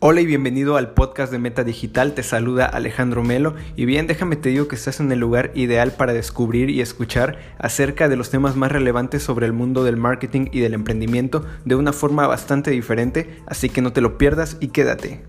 Hola y bienvenido al podcast de Meta Digital, te saluda Alejandro Melo. Y bien déjame te digo que estás en el lugar ideal para descubrir y escuchar acerca de los temas más relevantes sobre el mundo del marketing y del emprendimiento de una forma bastante diferente, así que no te lo pierdas y quédate.